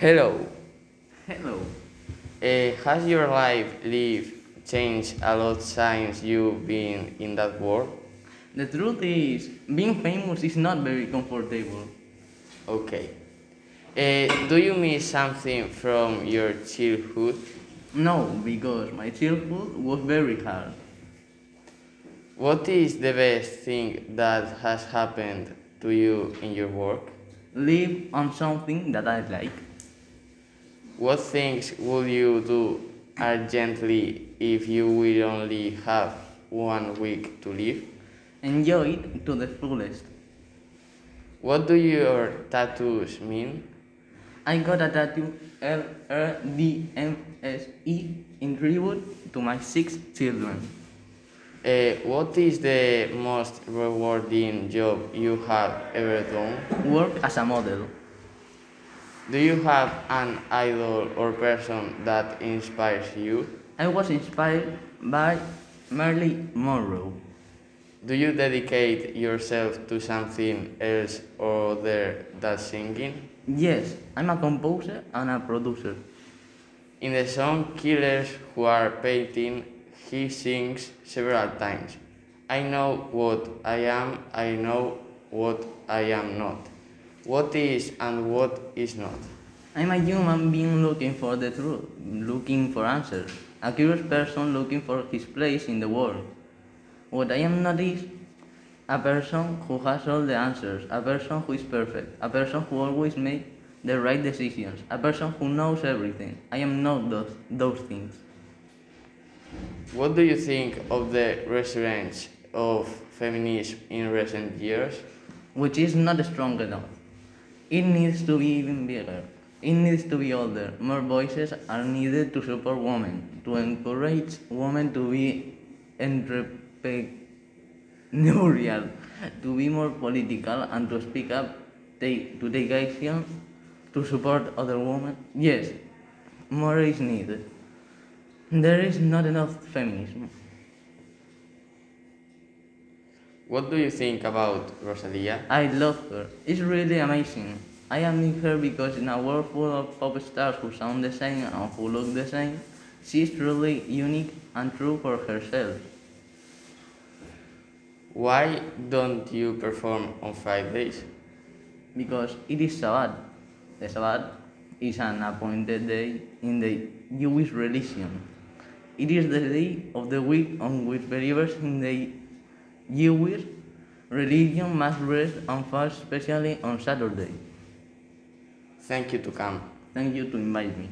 Hello. Hello. Uh, has your life lived changed a lot since you've been in that world? The truth is, being famous is not very comfortable. Okay. Uh, do you miss something from your childhood? No, because my childhood was very hard. What is the best thing that has happened to you in your work? Live on something that I like. What things would you do urgently if you will only have one week to live? Enjoy it to the fullest. What do your tattoos mean? I got a tattoo L R D M S E in tribute to my six children. Uh, what is the most rewarding job you have ever done? Work as a model. Do you have an idol or person that inspires you? I was inspired by Marilyn Monroe. Do you dedicate yourself to something else or other than singing? Yes, I'm a composer and a producer. In the song Killers Who Are Partying, he sings several times I know what I am, I know what I am not. What is and what is not. I'm a human being looking for the truth, looking for answers, a curious person looking for his place in the world. What I am not is a person who has all the answers, a person who is perfect, a person who always makes the right decisions, a person who knows everything. I am not those, those things. What do you think of the resurgence of feminism in recent years? Which is not strong enough. It needs to be even bigger. It needs to be older. More voices are needed to support women, to encourage women to be entrepreneurial, to be more political, and to speak up, take, to take action, to support other women. Yes, more is needed. There is not enough feminism. What do you think about Rosalia? I love her. It's really amazing. I admire her because in a world full of pop stars who sound the same and who look the same, she's truly unique and true for herself. Why don't you perform on Fridays? Because it is Sabbath. The Sabbath is an appointed day in the Jewish religion. It is the day of the week on which believers in the Jewish religion must rest and fast, especially on Saturday. Thank you to come. Thank you to invite me.